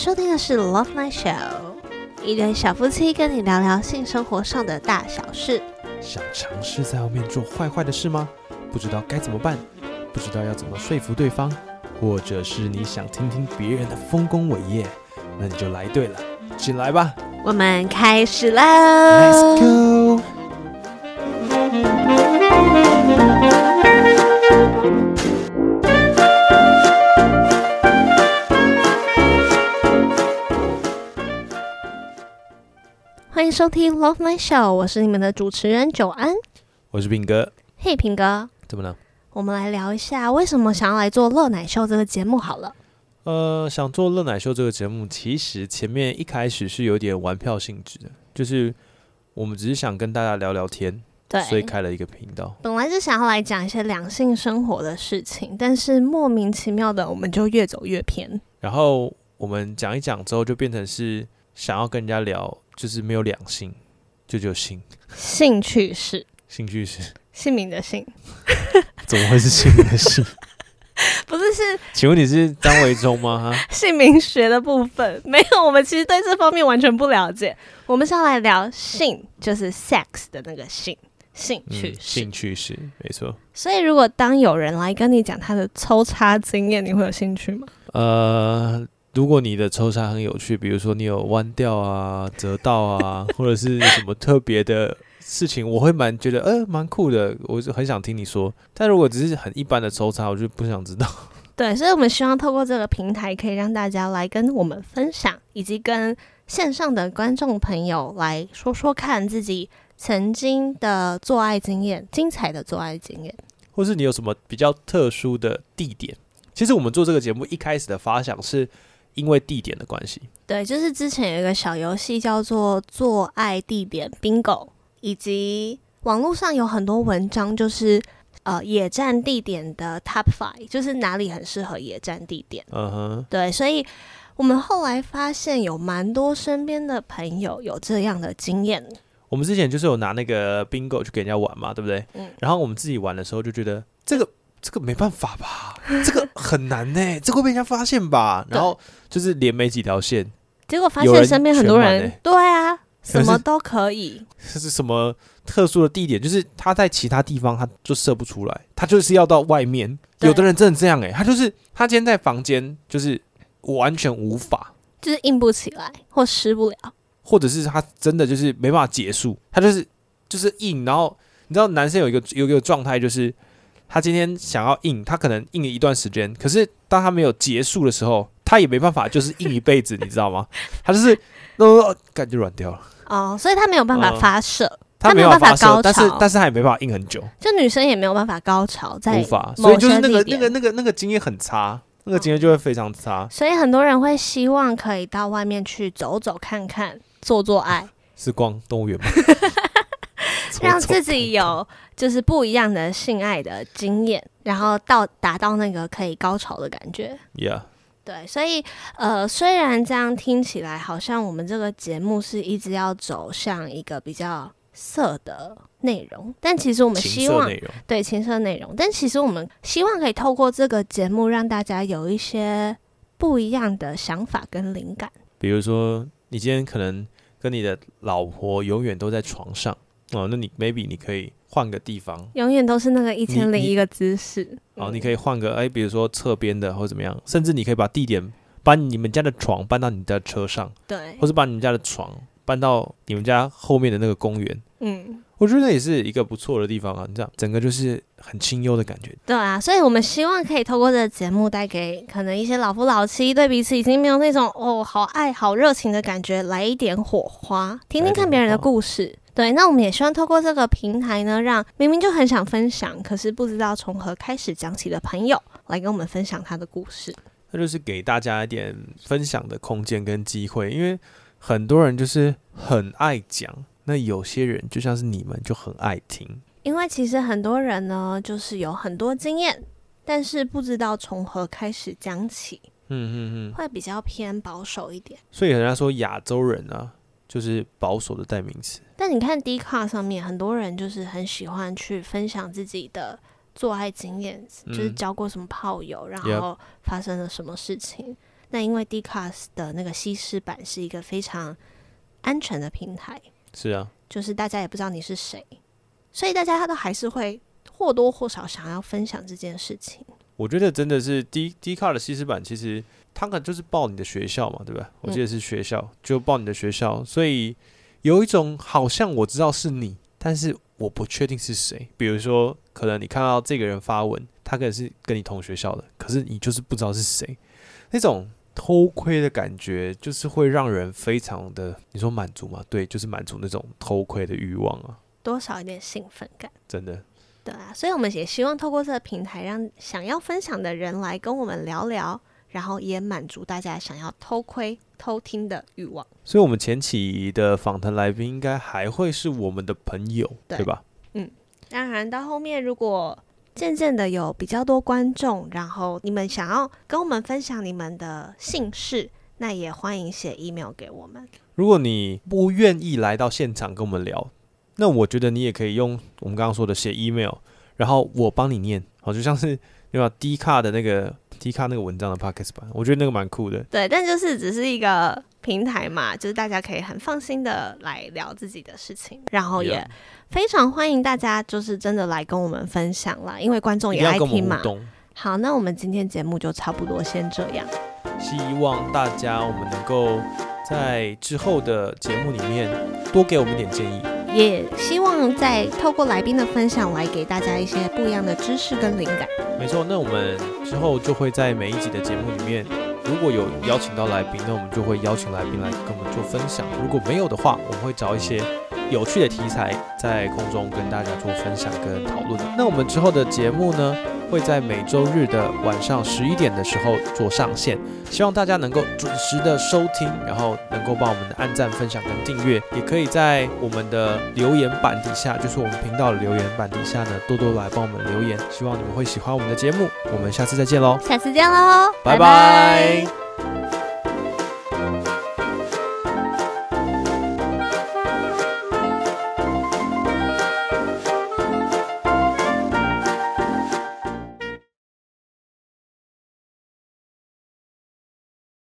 收听的是 Love Night Show，一对小夫妻跟你聊聊性生活上的大小事。想尝试在外面做坏坏的事吗？不知道该怎么办，不知道要怎么说服对方，或者是你想听听别人的丰功伟业，那你就来对了，进来吧我们开始喽，Let's go。迎收听 Love Night Show，我是你们的主持人久安。我是平哥，嘿，平哥，怎么了？我们来聊一下为什么想要来做乐奶秀这个节目好了。呃，想做乐奶秀这个节目，其实前面一开始是有点玩票性质的，就是我们只是想跟大家聊聊天，对，所以开了一个频道。本来是想要来讲一些两性生活的事情，但是莫名其妙的我们就越走越偏。然后我们讲一讲之后，就变成是想要跟人家聊，就是没有两性，就只有性，兴趣是兴趣是姓名的姓，怎么会是姓名的性？不是是请问你是张维忠吗？姓名学的部分。没有，我们其实对这方面完全不了解。我们是要来聊性，就是 sex 的那个性，兴趣嗯，兴趣是没错。所以，如果当有人来跟你讲他的抽插经验，你会有兴趣吗？呃，如果你的抽插很有趣，比如说你有弯掉啊、折到啊，或者是什么特别的事情，我会蛮觉得呃蛮酷的，我就很想听你说。但如果只是很一般的抽插，我就不想知道。对，所以我们希望透过这个平台，可以让大家来跟我们分享，以及跟线上的观众朋友来说说看自己曾经的做爱经验，精彩的做爱经验。或是你有什么比较特殊的地点？其实我们做这个节目一开始的发想是因为地点的关系。对，就是之前有一个小游戏叫做“做爱地点 bingo”，以及网络上有很多文章，就是呃野战地点的 top five，就是哪里很适合野战地点。嗯哼，对，所以我们后来发现有蛮多身边的朋友有这样的经验。我们之前就是有拿那个 bingo 去给人家玩嘛，对不对？嗯然后我们自己玩的时候就觉得这个这个没办法吧，这个很难呢、这个会被人家发现吧？然后就是连没几条线，结果发现身边很多人，对啊，什么都可以。这是什么特殊的地点？就是他在其他地方他就射不出来，他就是要到外面。有的人真的这样哎、他就是他今天在房间就是完全无法，就是硬不起来或湿不了，或者是他真的就是没办法结束，他就是就是硬，然后你知道男生有一个有一个状态就是。他今天想要硬，他可能硬了一段时间，可是当他没有结束的时候，他也没办法，就是硬一辈子，你知道吗？他就是那，感觉软掉了，哦，所以他没有办法嗯发射，他他没有办办法高潮，但是但是他也没办法硬很久。就女生也没有办法高潮，在无法，所以就是那个那个那个那个经验很差，那个经验就会非常差。所以很多人会希望可以到外面去走走看看，做做爱，是逛动物园吗？让自己有就是不一样的性爱的经验，然后到达到那个可以高潮的感觉。，Yeah，对，所以呃，虽然这样听起来好像我们这个节目是一直要走向一个比较色的内容，但其实我们希望对情色内容，但其实我们希望可以透过这个节目让大家有一些不一样的想法跟灵感。比如说你今天可能跟你的老婆永远都在床上哦，那你 maybe 你可以换个地方。永远都是那个一千零一个姿势。哦，嗯你可以换个哎，比如说侧边的或者怎么样，甚至你可以把地点把你们家的床搬到你的车上，对或，是把你们家的床搬到你们家后面的那个公园。嗯，我觉得那也是一个不错的地方啊，你这样整个就是很清幽的感觉。对啊，所以我们希望可以透过这个节目带给可能一些老夫老妻对彼此已经没有那种哦好爱好热情的感觉，来一点火花，听听看别人的故事。对，那我们也希望透过这个平台呢，让明明就很想分享，可是不知道从何开始讲起的朋友，来跟我们分享他的故事。那就是给大家一点分享的空间跟机会，因为很多人就是很爱讲，那有些人就像是你们就很爱听。因为其实很多人呢，就是有很多经验，但是不知道从何开始讲起，嗯嗯嗯，会比较偏保守一点。所以人家说亚洲人啊，就是保守的代名词。但你看 d 卡上面很多人就是很喜欢去分享自己的做爱经验，就是嗯交过什么炮友，然后发生了什么事情。那因为 d s 的那个西施版是一个非常安全的平台，是啊，就是大家也不知道你是谁，所以大家他都还是会或多或少想要分享这件事情。我觉得真的是 D D 卡的西施版，其实它可能就是报你的学校嘛，对吧？我记得是学校，就报你的学校，所以有一种好像我知道是你，但是我不确定是谁。比如说，可能你看到这个人发文，他可能是跟你同学校的，可是你就是不知道是谁，那种偷窥的感觉，就是会让人非常的，你说满足吗？对，就是满足那种偷窥的欲望啊，多少有点兴奋感，真的。对啊，所以我们也希望透过这个平台，让想要分享的人来跟我们聊聊，然后也满足大家想要偷窥、偷听的欲望。所以，我们前期的访谈来宾应该还会是我们的朋友，对吧？嗯，当然，到后面如果渐渐的有比较多观众，然后你们想要跟我们分享你们的姓氏，那也欢迎写 email 给我们。如果你不愿意来到现场跟我们聊。那我觉得你也可以用我们刚刚说的写 email，然后我帮你念，好，就像是对吧？D 卡的那个 D 卡那个文章的 podcast 版，我觉得那个蛮酷的。对，但就是只是一个平台嘛，就是大家可以很放心的来聊自己的事情，然后也非常欢迎大家就是真的来跟我们分享啦，因为观众也爱听嘛。好，那我们今天节目就差不多先这样。希望大家我们能够在之后的节目里面多给我们一点建议。也希望再透过来宾的分享来给大家一些不一样的知识跟灵感。没错，那我们之后就会在每一集的节目里面，如果有邀请到来宾，那我们就会邀请来宾来跟我们做分享；如果没有的话，我们会找一些。有趣的题材在空中跟大家做分享跟讨论。那我们之后的节目呢，会在每周日的晚上十一点的时候做上线，希望大家能够准时的收听，然后能够帮我们的按赞、分享跟订阅，也可以在我们的留言板底下，就是我们频道的留言板底下呢，多多来帮我们留言。希望你们会喜欢我们的节目，我们下次再见喽！下次见喽，拜拜。